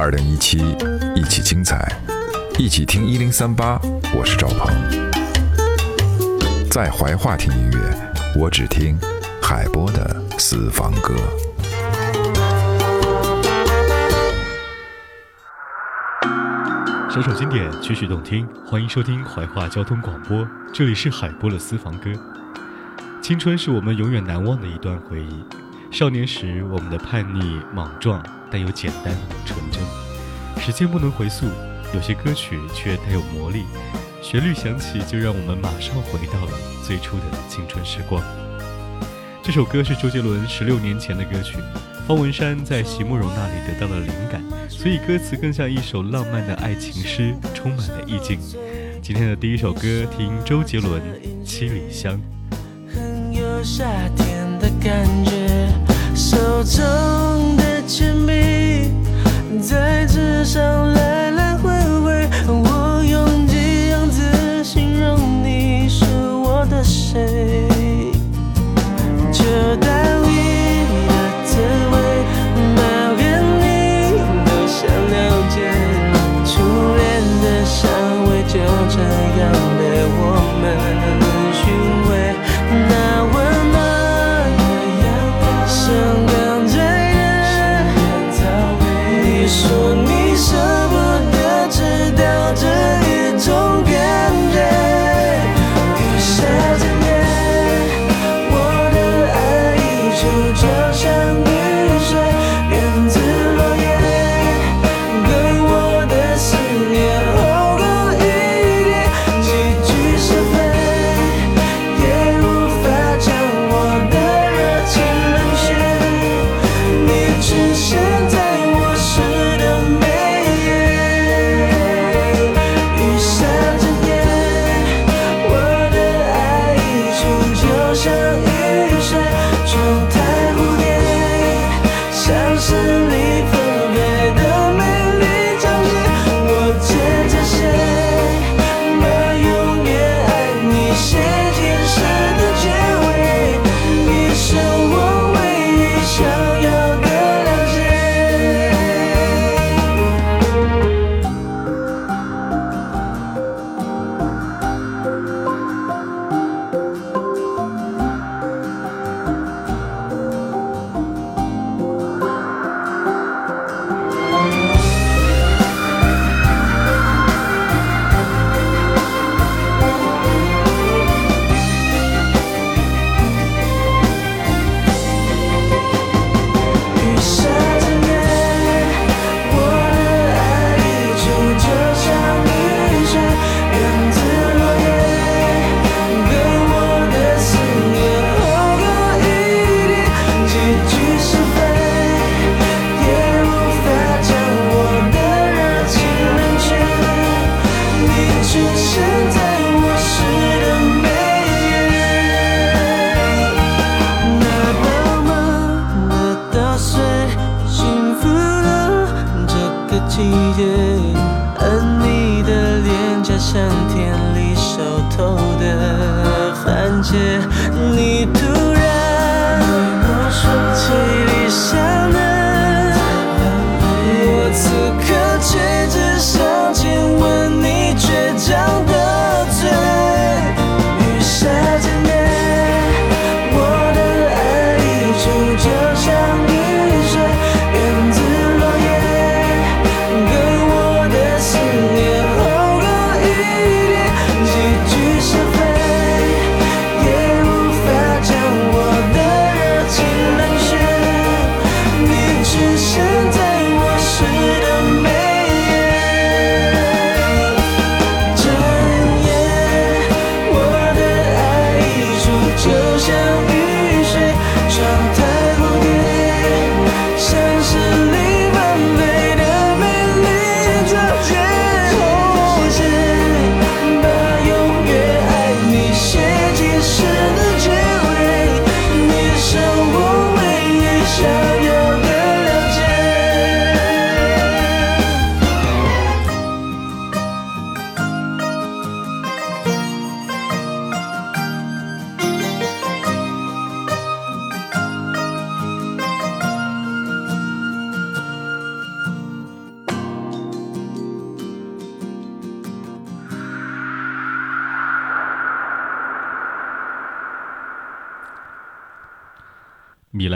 二零一七，一起精彩，一起听一零三八。我是赵鹏，在怀化听音乐，我只听海波的私房歌。首首经典，曲曲动听，欢迎收听怀化交通广播，这里是海波的私房歌。青春是我们永远难忘的一段回忆，少年时我们的叛逆莽撞。但又简单纯真，时间不能回溯，有些歌曲却带有魔力，旋律响起就让我们马上回到了最初的青春时光。这首歌是周杰伦十六年前的歌曲，方文山在席慕容那里得到了灵感，所以歌词更像一首浪漫的爱情诗，充满了意境。今天的第一首歌，听周杰伦《七里香》。很有夏天的感觉，手中的。铅笔在纸上来来回回，我用几样字形容你是我的谁？这淡意的滋味，每个你都想了解，初恋的香味就这样 so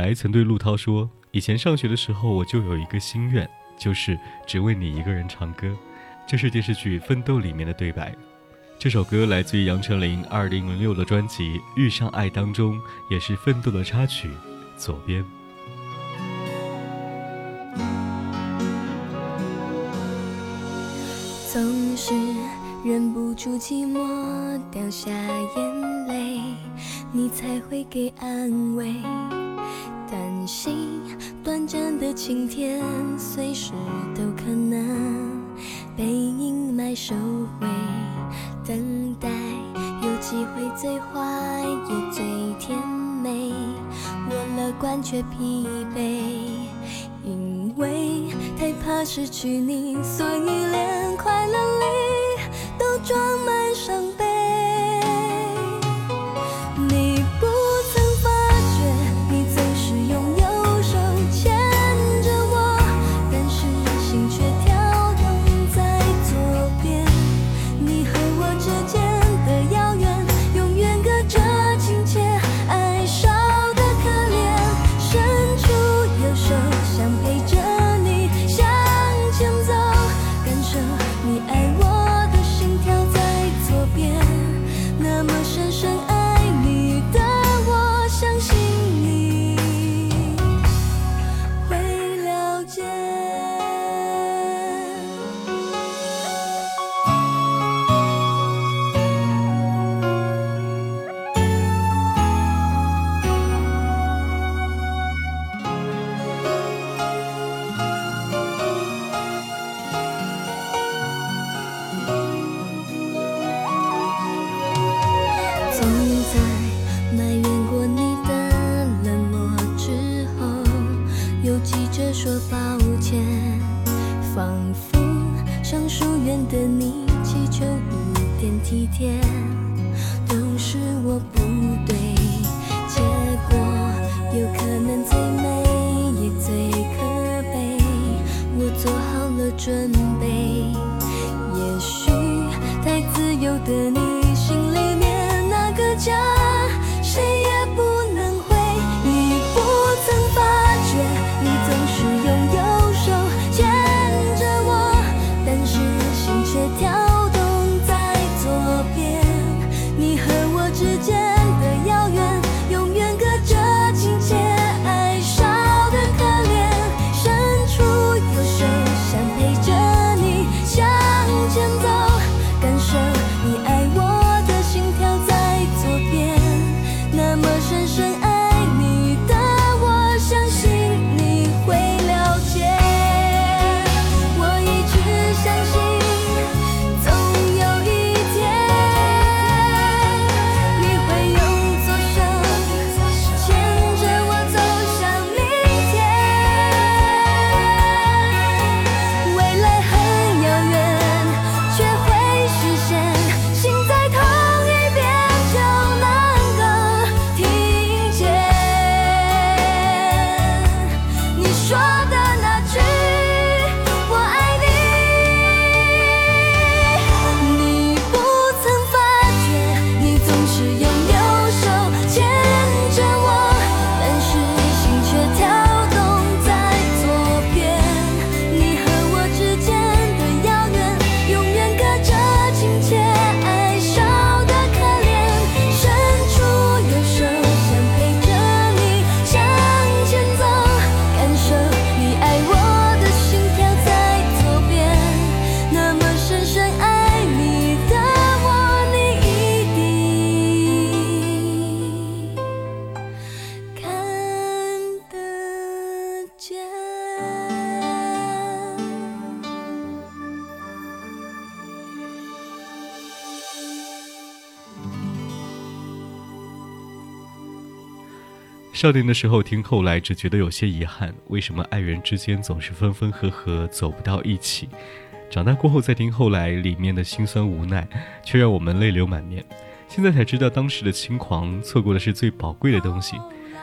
米莱曾对陆涛说：“以前上学的时候，我就有一个心愿，就是只为你一个人唱歌。”这是电视剧《奋斗》里面的对白。这首歌来自于杨丞琳二零零六的专辑《遇上爱》当中，也是《奋斗》的插曲。左边。总是忍不住寂寞，掉下眼泪，你才会给安慰。心短暂的晴天，随时都可能被阴霾收回。等待有机会，最坏也最甜美。我乐观却疲惫，因为太怕失去你，所以连快乐里都装满准少年的时候听，后来只觉得有些遗憾。为什么爱人之间总是分分合合，走不到一起？长大过后再听，后来里面的辛酸无奈，却让我们泪流满面。现在才知道，当时的轻狂，错过的是最宝贵的东西。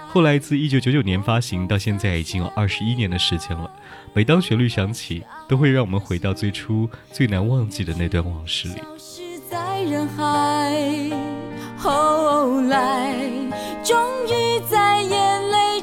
后来自一九九九年发行到现在，已经有二十一年的时间了。每当旋律响起，都会让我们回到最初最难忘记的那段往事里。在人海后来，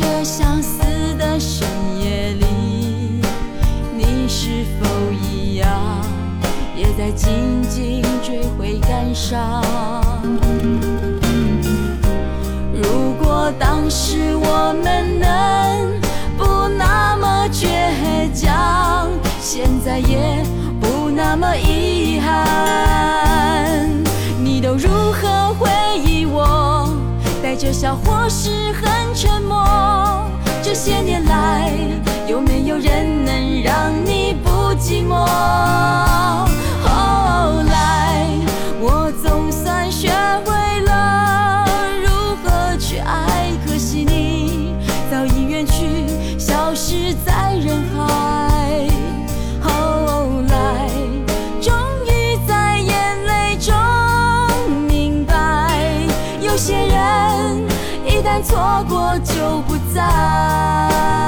这相思的深夜里，你是否一样，也在静静追悔感伤？如果当时我们着笑或是很沉默。这些年来，有没有人能让你不寂寞？错过就不再。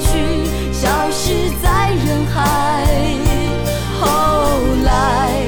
去，消失在人海。后来，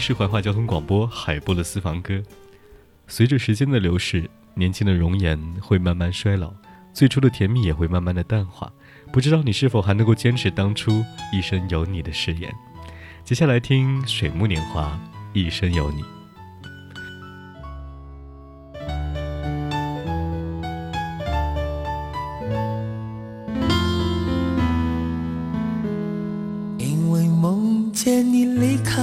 是怀化交通广播海波的私房歌。随着时间的流逝，年轻的容颜会慢慢衰老，最初的甜蜜也会慢慢的淡化。不知道你是否还能够坚持当初一生有你的誓言？接下来听《水木年华》，一生有你。因为梦见你离开，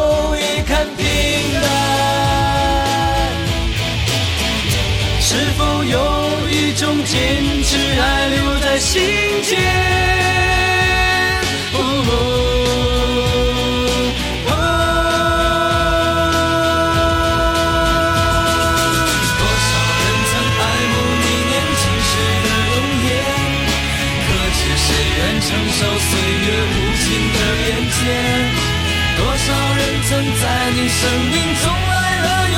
坚持还留在心间？哦多少人曾爱慕你年轻时的容颜，可知谁愿承受岁月无情的变迁？多少人曾在你生命中来了又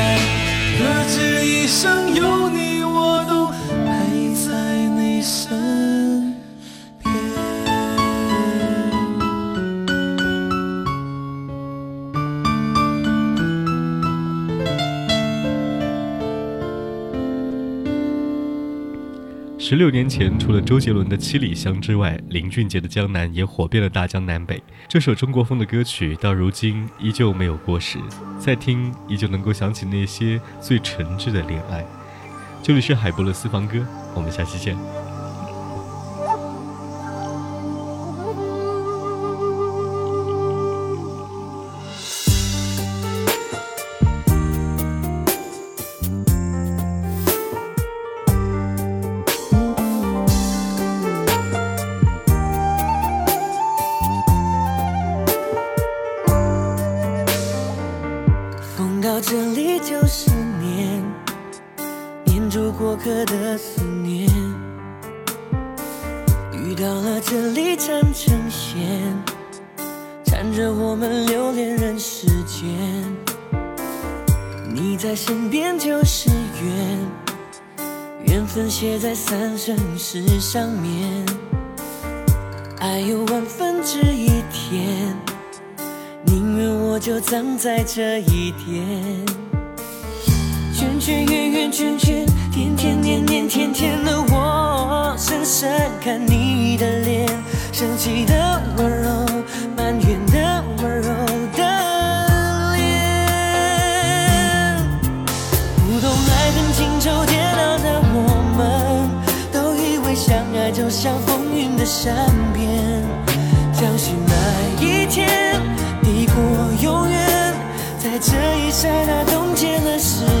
十六年前，除了周杰伦的《七里香》之外，林俊杰的《江南》也火遍了大江南北。这首中国风的歌曲到如今依旧没有过时，再听依旧能够想起那些最纯挚的恋爱。这里是海波的私房歌，我们下期见。住过客的思念。遇到了这里缠成线，缠着我们留恋人世间，你在身边就是缘，缘分写在三生石上面，爱有万分之一甜，宁愿我就葬在这一点。圈圈圆圆圈圈，天天年年天天的我，深深看你的脸，生气的温柔，埋怨的温柔的脸。不懂爱恨情仇煎熬的我们，都以为相爱就像风云的善变，相信那一天抵过永远，在这一刹那冻结了时间。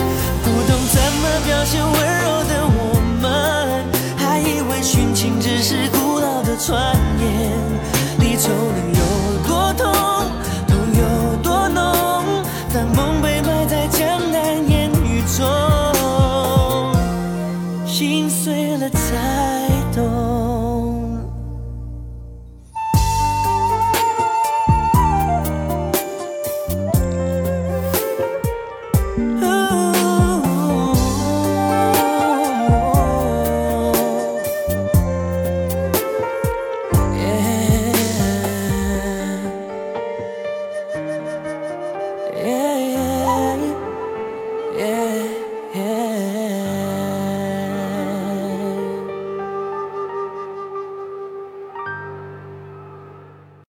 的表现温柔的我们，还以为殉情只是古老的传言。离愁能有